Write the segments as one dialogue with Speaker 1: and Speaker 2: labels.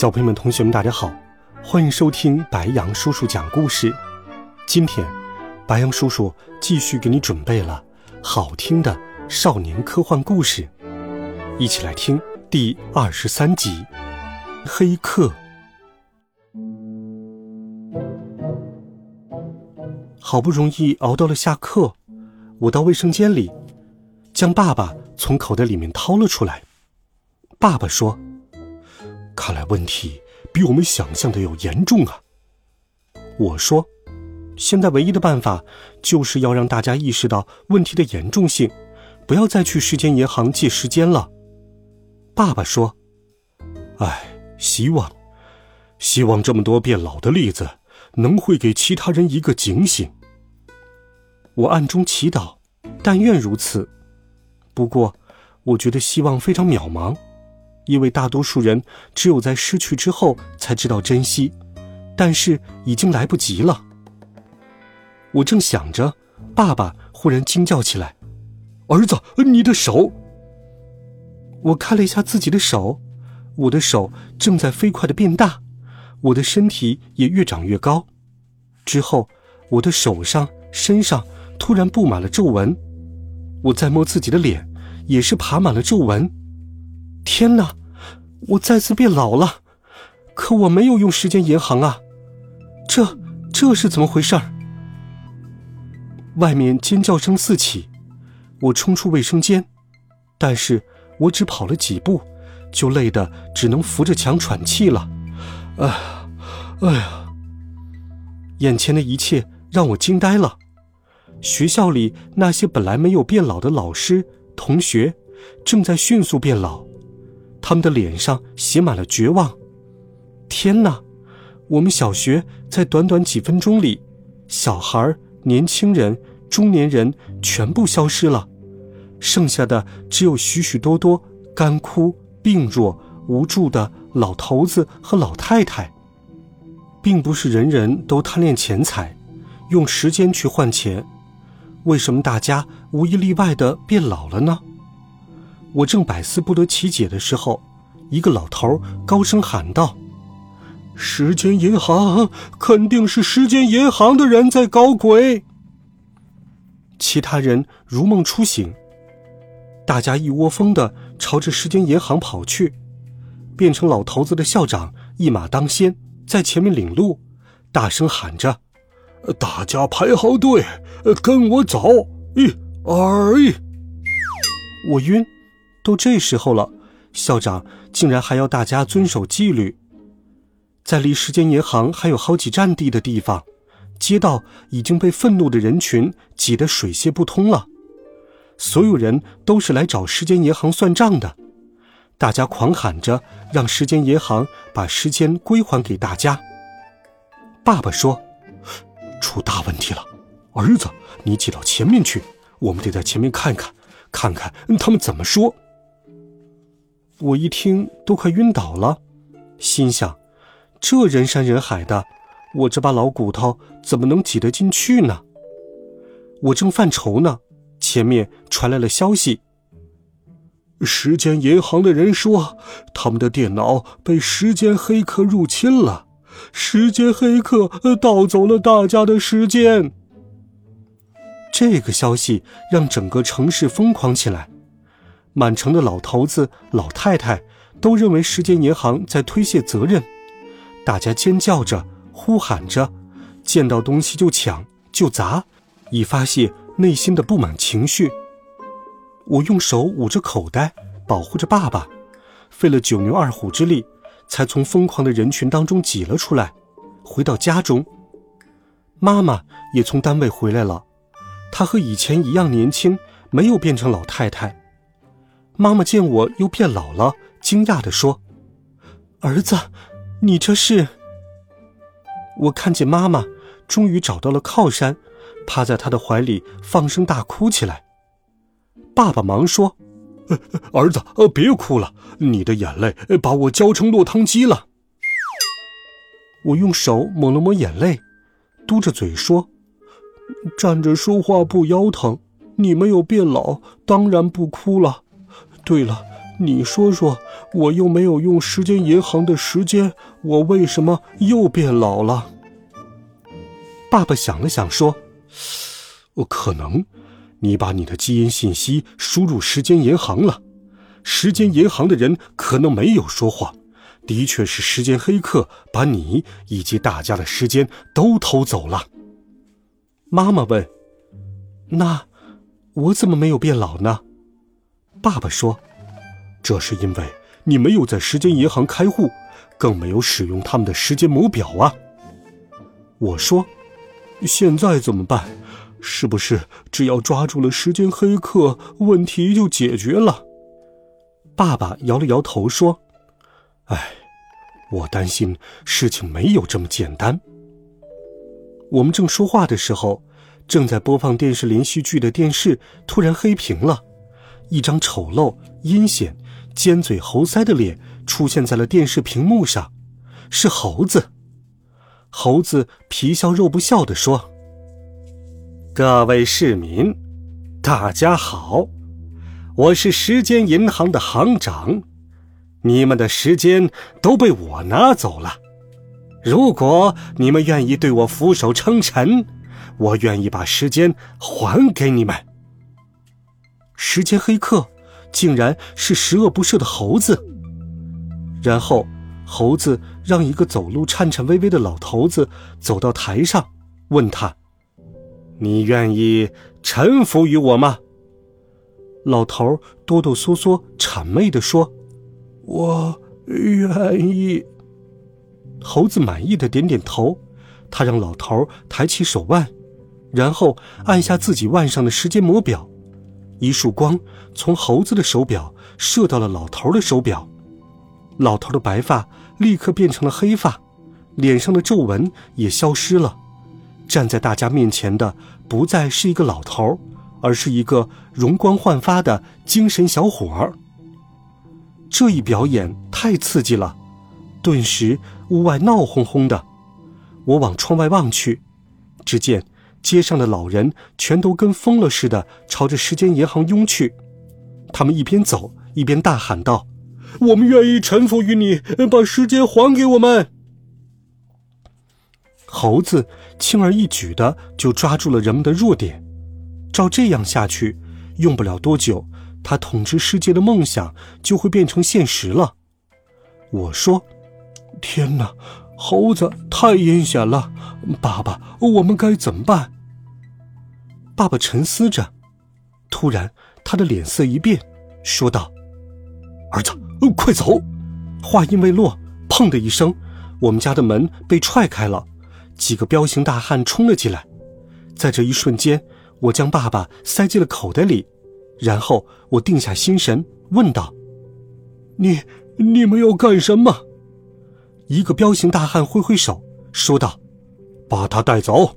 Speaker 1: 小朋友们、同学们，大家好，欢迎收听白羊叔叔讲故事。今天，白羊叔叔继续给你准备了好听的少年科幻故事，一起来听第二十三集《黑客》。好不容易熬到了下课，我到卫生间里，将爸爸从口袋里面掏了出来。爸爸说。看来问题比我们想象的要严重啊！我说，现在唯一的办法就是要让大家意识到问题的严重性，不要再去时间银行借时间了。爸爸说：“哎，希望，希望这么多变老的例子能会给其他人一个警醒。”我暗中祈祷，但愿如此。不过，我觉得希望非常渺茫。因为大多数人只有在失去之后才知道珍惜，但是已经来不及了。我正想着，爸爸忽然惊叫起来：“儿子，你的手！”我看了一下自己的手，我的手正在飞快的变大，我的身体也越长越高。之后，我的手上、身上突然布满了皱纹，我再摸自己的脸，也是爬满了皱纹。天哪！我再次变老了，可我没有用时间银行啊，这这是怎么回事儿？外面尖叫声四起，我冲出卫生间，但是我只跑了几步，就累得只能扶着墙喘气了。哎呀，哎呀！眼前的一切让我惊呆了，学校里那些本来没有变老的老师、同学，正在迅速变老。他们的脸上写满了绝望。天哪！我们小学在短短几分钟里，小孩、年轻人、中年人全部消失了，剩下的只有许许多多干枯、病弱、无助的老头子和老太太。并不是人人都贪恋钱财，用时间去换钱。为什么大家无一例外的变老了呢？我正百思不得其解的时候，一个老头高声喊道：“时间银行肯定是时间银行的人在搞鬼。”其他人如梦初醒，大家一窝蜂的朝着时间银行跑去。变成老头子的校长一马当先，在前面领路，大声喊着：“大家排好队，跟我走！一、二、一！”我晕。都这时候了，校长竟然还要大家遵守纪律。在离时间银行还有好几站地的地方，街道已经被愤怒的人群挤得水泄不通了。所有人都是来找时间银行算账的，大家狂喊着让时间银行把时间归还给大家。爸爸说：“出大问题了，儿子，你挤到前面去，我们得在前面看看，看看他们怎么说。”我一听都快晕倒了，心想：这人山人海的，我这把老骨头怎么能挤得进去呢？我正犯愁呢，前面传来了消息：时间银行的人说，他们的电脑被时间黑客入侵了，时间黑客盗走了大家的时间。这个消息让整个城市疯狂起来。满城的老头子、老太太都认为时间银行在推卸责任，大家尖叫着、呼喊着，见到东西就抢就砸，以发泄内心的不满情绪。我用手捂着口袋，保护着爸爸，费了九牛二虎之力，才从疯狂的人群当中挤了出来，回到家中。妈妈也从单位回来了，她和以前一样年轻，没有变成老太太。妈妈见我又变老了，惊讶地说：“儿子，你这是？我看见妈妈终于找到了靠山，趴在她的怀里放声大哭起来。爸爸忙说：“儿子，呃，别哭了，你的眼泪把我浇成落汤鸡了。”我用手抹了抹眼泪，嘟着嘴说：“站着说话不腰疼，你没有变老，当然不哭了。对了，你说说，我又没有用时间银行的时间，我为什么又变老了？”爸爸想了想说：“哦可能，你把你的基因信息输入时间银行了，时间银行的人可能没有说谎。”的确是时间黑客把你以及大家的时间都偷走了。妈妈问：“那我怎么没有变老呢？”爸爸说：“这是因为你没有在时间银行开户，更没有使用他们的时间魔表啊。”我说：“现在怎么办？是不是只要抓住了时间黑客，问题就解决了？”爸爸摇了摇头说：“哎。”我担心事情没有这么简单。我们正说话的时候，正在播放电视连续剧的电视突然黑屏了，一张丑陋、阴险、尖嘴猴腮的脸出现在了电视屏幕上，是猴子。猴子皮笑肉不笑地说：“各位市民，大家好，我是时间银行的行长。”你们的时间都被我拿走了。如果你们愿意对我俯首称臣，我愿意把时间还给你们。时间黑客竟然是十恶不赦的猴子。然后，猴子让一个走路颤颤巍巍的老头子走到台上，问他：“你愿意臣服于我吗？”老头哆哆嗦嗦、谄媚地说。我愿意。猴子满意的点点头，他让老头抬起手腕，然后按下自己腕上的时间魔表，一束光从猴子的手表射到了老头的手表，老头的白发立刻变成了黑发，脸上的皱纹也消失了。站在大家面前的不再是一个老头，而是一个容光焕发的精神小伙儿。这一表演太刺激了，顿时屋外闹哄哄的。我往窗外望去，只见街上的老人全都跟疯了似的朝着时间银行拥去。他们一边走一边大喊道：“我们愿意臣服于你，把时间还给我们。”猴子轻而易举的就抓住了人们的弱点，照这样下去，用不了多久。他统治世界的梦想就会变成现实了。我说：“天哪，猴子太阴险了！爸爸，我们该怎么办？”爸爸沉思着，突然他的脸色一变，说道：“儿子，快走！”话音未落，砰的一声，我们家的门被踹开了，几个彪形大汉冲了进来。在这一瞬间，我将爸爸塞进了口袋里。然后我定下心神，问道：“你你们要干什么？”一个彪形大汉挥挥手，说道：“把他带走。”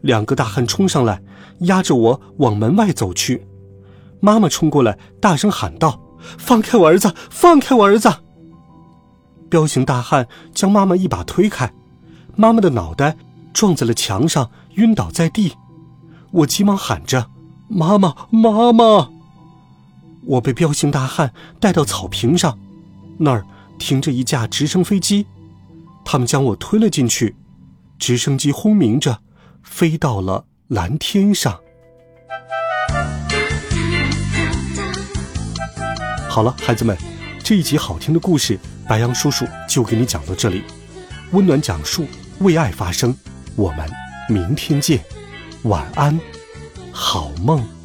Speaker 1: 两个大汉冲上来，压着我往门外走去。妈妈冲过来，大声喊道：“放开我儿子！放开我儿子！”彪形大汉将妈妈一把推开，妈妈的脑袋撞在了墙上，晕倒在地。我急忙喊着。妈妈，妈妈！我被彪形大汉带到草坪上，那儿停着一架直升飞机，他们将我推了进去。直升机轰鸣着，飞到了蓝天上。好了，孩子们，这一集好听的故事，白羊叔叔就给你讲到这里。温暖讲述，为爱发声。我们明天见，晚安。好梦。